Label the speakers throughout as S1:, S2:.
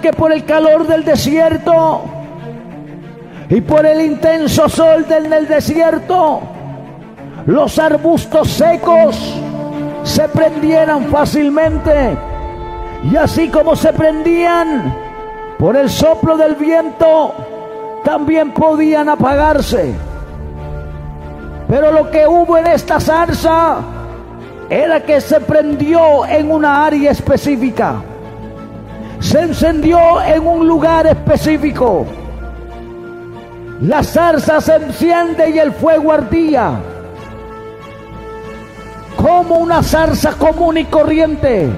S1: Que por el calor del desierto y por el intenso sol del desierto, los arbustos secos se prendieran fácilmente. Y así como se prendían por el soplo del viento, también podían apagarse. Pero lo que hubo en esta zarza era que se prendió en una área específica. Se encendió en un lugar específico. La zarza se enciende y el fuego ardía. Como una zarza común y corriente.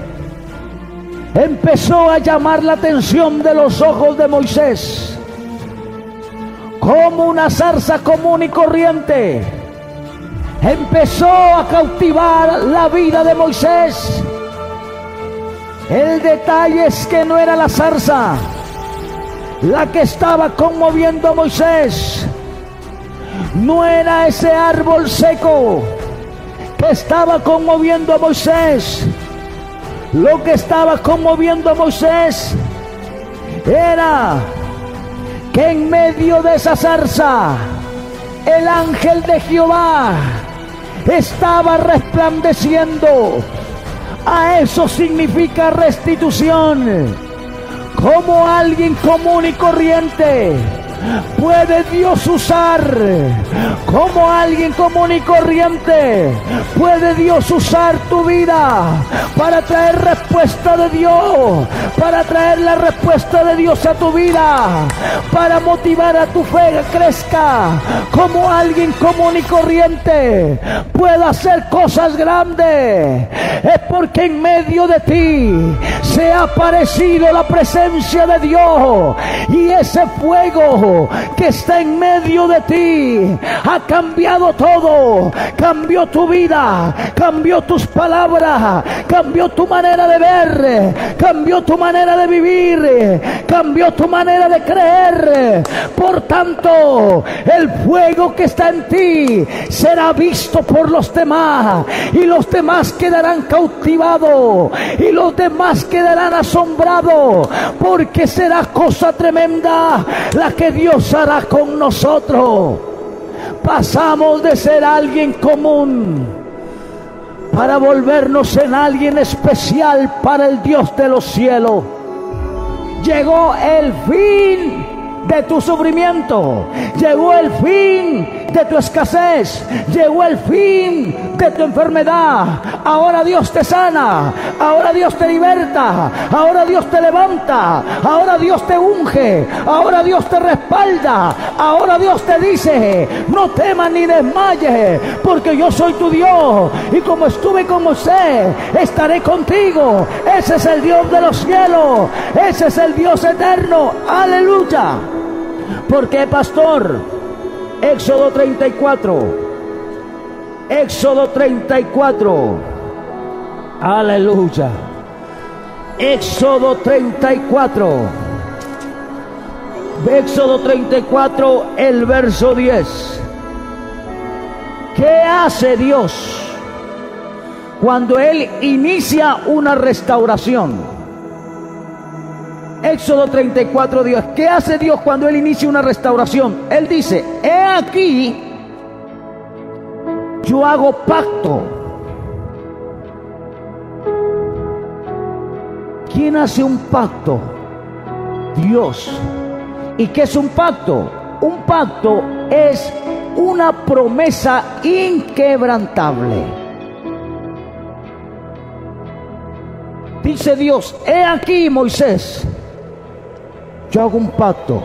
S1: Empezó a llamar la atención de los ojos de Moisés. Como una zarza común y corriente. Empezó a cautivar la vida de Moisés. El detalle es que no era la zarza la que estaba conmoviendo a Moisés. No era ese árbol seco que estaba conmoviendo a Moisés. Lo que estaba conmoviendo a Moisés era que en medio de esa zarza el ángel de Jehová estaba resplandeciendo. A eso significa restitución. Como alguien común y corriente puede Dios usar como alguien común y corriente. Puede Dios usar tu vida para traer respuesta de Dios, para traer la respuesta de Dios a tu vida, para motivar a tu fe que crezca como alguien común y corriente. Puede hacer cosas grandes. Es porque en medio de ti se ha aparecido la presencia de Dios y ese fuego que está en medio de ti ha cambiado todo. Cambió tu vida, cambió tus palabras, cambió tu manera de ver, cambió tu manera de vivir, cambió tu manera de creer. Por tanto, el fuego que está en ti será visto por los demás y los demás quedarán cautivados y los demás quedarán asombrados porque será cosa tremenda la que Dios Dios hará con nosotros. Pasamos de ser alguien común para volvernos en alguien especial para el Dios de los cielos. Llegó el fin de tu sufrimiento. Llegó el fin de tu escasez. Llegó el fin de tu enfermedad. Ahora Dios te sana. Ahora Dios te liberta. Ahora Dios te levanta. Ahora Dios te unge. Ahora Dios te respalda. Ahora Dios te dice, no temas ni desmayes, porque yo soy tu Dios. Y como estuve con Moisés, estaré contigo. Ese es el Dios de los cielos. Ese es el Dios eterno. Aleluya. ¿Por qué, pastor? Éxodo 34. Éxodo 34. Aleluya. Éxodo 34. Éxodo 34, el verso 10. ¿Qué hace Dios cuando Él inicia una restauración? Éxodo 34, Dios. ¿Qué hace Dios cuando Él inicia una restauración? Él dice, he aquí, yo hago pacto. ¿Quién hace un pacto? Dios. ¿Y qué es un pacto? Un pacto es una promesa inquebrantable. Dice Dios, he aquí Moisés, yo hago un pacto.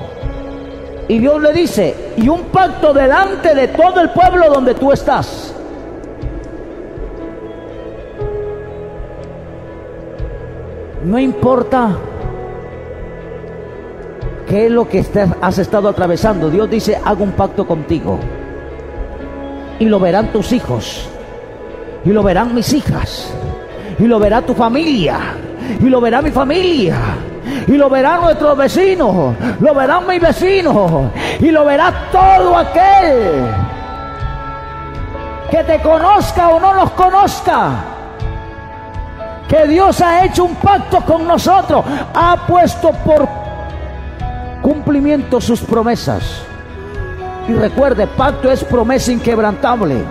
S1: Y Dios le dice, y un pacto delante de todo el pueblo donde tú estás. No importa qué es lo que has estado atravesando. Dios dice, hago un pacto contigo. Y lo verán tus hijos. Y lo verán mis hijas. Y lo verá tu familia. Y lo verá mi familia y lo verán nuestros vecinos, lo verán mis vecinos y lo verá todo aquel que te conozca o no los conozca. que Dios ha hecho un pacto con nosotros, ha puesto por cumplimiento sus promesas. Y recuerde, pacto es promesa inquebrantable.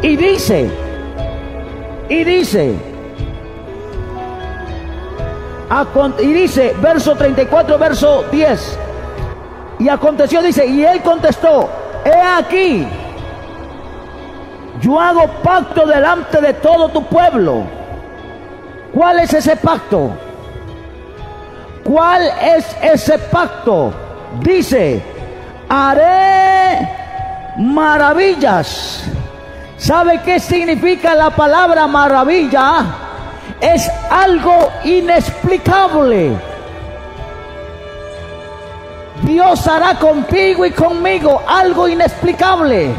S1: Y dice, y dice, y dice, verso 34, verso 10. Y aconteció, dice, y él contestó, he aquí, yo hago pacto delante de todo tu pueblo. ¿Cuál es ese pacto? ¿Cuál es ese pacto? Dice, haré maravillas. ¿Sabe qué significa la palabra maravilla? Es algo inexplicable. Dios hará contigo y conmigo algo inexplicable.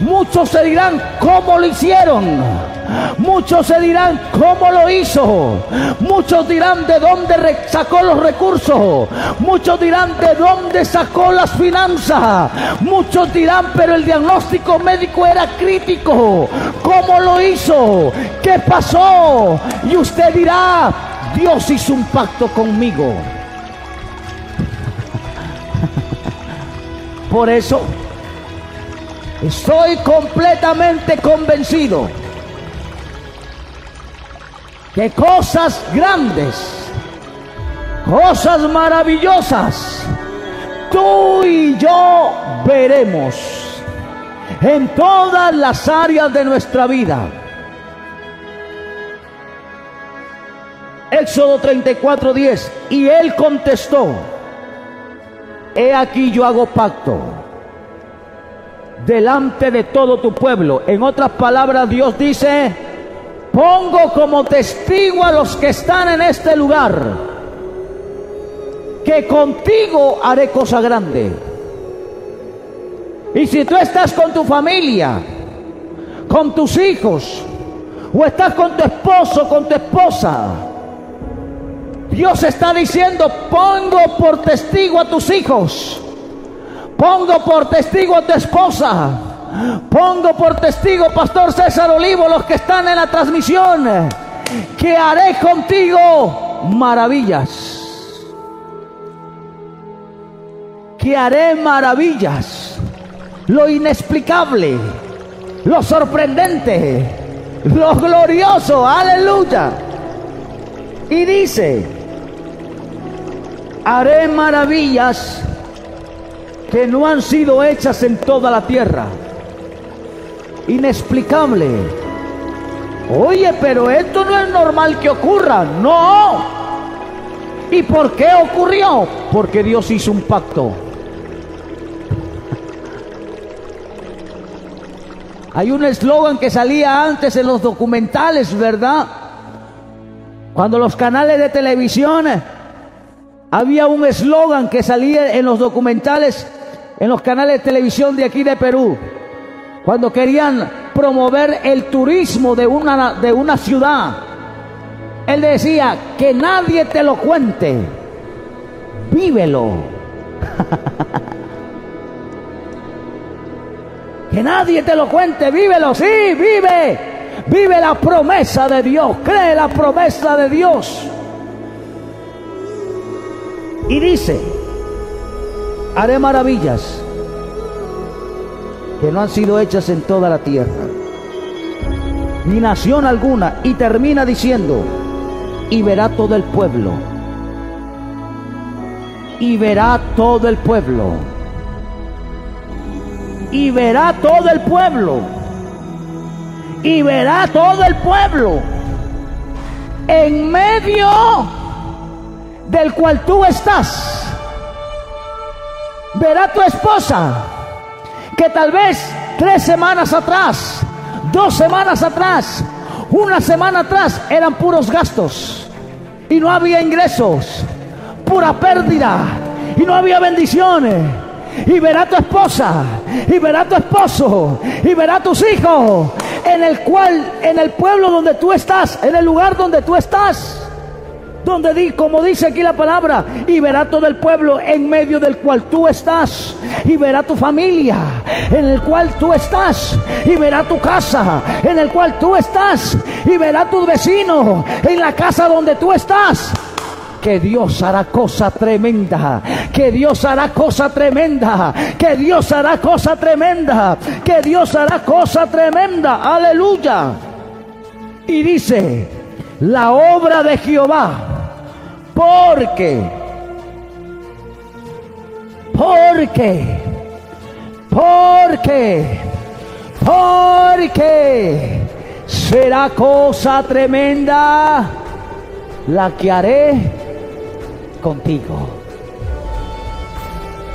S1: Muchos se dirán cómo lo hicieron. Muchos se dirán cómo lo hizo. Muchos dirán de dónde sacó los recursos. Muchos dirán de dónde sacó las finanzas. Muchos dirán, pero el diagnóstico médico era crítico. ¿Cómo lo hizo? ¿Qué pasó? Y usted dirá, Dios hizo un pacto conmigo. Por eso Estoy completamente convencido que cosas grandes, cosas maravillosas, tú y yo veremos en todas las áreas de nuestra vida. Éxodo 34, 10. Y él contestó, he aquí yo hago pacto delante de todo tu pueblo. En otras palabras, Dios dice, pongo como testigo a los que están en este lugar, que contigo haré cosa grande. Y si tú estás con tu familia, con tus hijos, o estás con tu esposo, con tu esposa, Dios está diciendo, pongo por testigo a tus hijos Pongo por testigo a tu esposa. Pongo por testigo, Pastor César Olivo, los que están en la transmisión, que haré contigo maravillas. Que haré maravillas. Lo inexplicable, lo sorprendente, lo glorioso. Aleluya. Y dice, haré maravillas que no han sido hechas en toda la tierra. Inexplicable. Oye, pero esto no es normal que ocurra. No. ¿Y por qué ocurrió? Porque Dios hizo un pacto. Hay un eslogan que salía antes en los documentales, ¿verdad? Cuando los canales de televisión había un eslogan que salía en los documentales en los canales de televisión de aquí de Perú, cuando querían promover el turismo de una, de una ciudad, él decía, que nadie te lo cuente, vívelo. que nadie te lo cuente, vívelo, sí, vive, vive la promesa de Dios, cree la promesa de Dios. Y dice, haré maravillas que no han sido hechas en toda la tierra, ni nación alguna, y termina diciendo, y verá todo el pueblo, y verá todo el pueblo, y verá todo el pueblo, y verá todo el pueblo, en medio del cual tú estás verá tu esposa que tal vez tres semanas atrás, dos semanas atrás, una semana atrás eran puros gastos y no había ingresos, pura pérdida y no había bendiciones. Y verá tu esposa, y verá tu esposo, y verá tus hijos, en el cual, en el pueblo donde tú estás, en el lugar donde tú estás, donde di, como dice aquí la palabra, y verá todo el pueblo en medio del cual tú estás, y verá tu familia en el cual tú estás, y verá tu casa en el cual tú estás, y verá tu vecino en la casa donde tú estás que Dios hará cosa tremenda, que Dios hará cosa tremenda, que Dios hará cosa tremenda, que Dios hará cosa tremenda, aleluya. Y dice, la obra de Jehová, porque, porque, porque, porque será cosa tremenda la que haré contigo.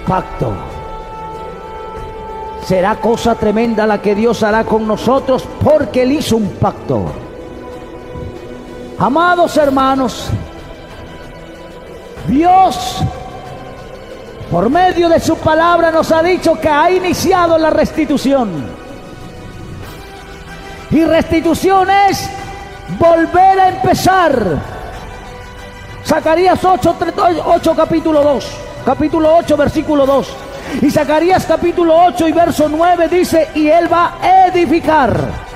S1: Pacto. Será cosa tremenda la que Dios hará con nosotros porque Él hizo un pacto. Amados hermanos, Dios por medio de su palabra nos ha dicho que ha iniciado la restitución. Y restitución es volver a empezar Zacarías 8, 8 capítulo 2. Capítulo 8, versículo 2. Y Zacarías capítulo 8 y verso 9 dice, y él va a edificar.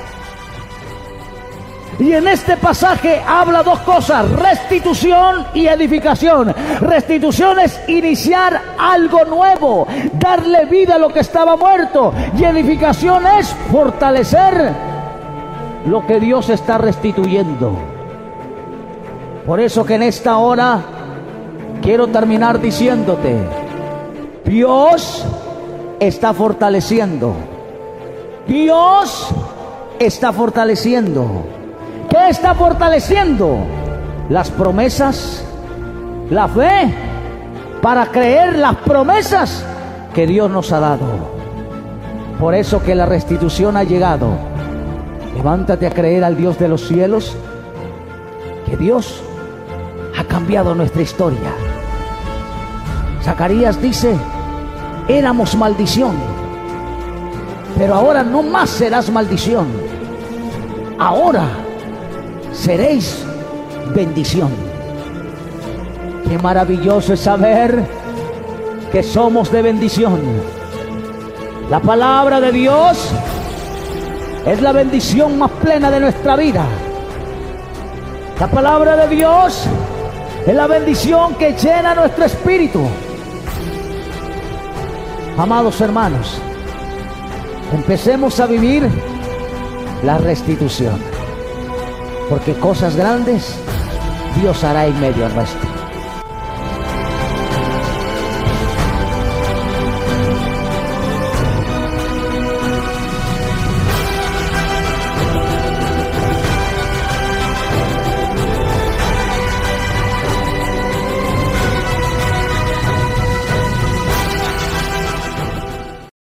S1: Y en este pasaje habla dos cosas, restitución y edificación. Restitución es iniciar algo nuevo, darle vida a lo que estaba muerto. Y edificación es fortalecer lo que Dios está restituyendo. Por eso que en esta hora quiero terminar diciéndote, Dios está fortaleciendo. Dios está fortaleciendo. ¿Qué está fortaleciendo? Las promesas, la fe, para creer las promesas que Dios nos ha dado. Por eso que la restitución ha llegado. Levántate a creer al Dios de los cielos, que Dios ha cambiado nuestra historia. Zacarías dice, éramos maldición, pero ahora no más serás maldición, ahora seréis bendición. Qué maravilloso es saber que somos de bendición. La palabra de Dios es la bendición más plena de nuestra vida. La palabra de Dios es la bendición que llena nuestro espíritu. Amados hermanos, empecemos a vivir la restitución, porque cosas grandes Dios hará en medio nuestro.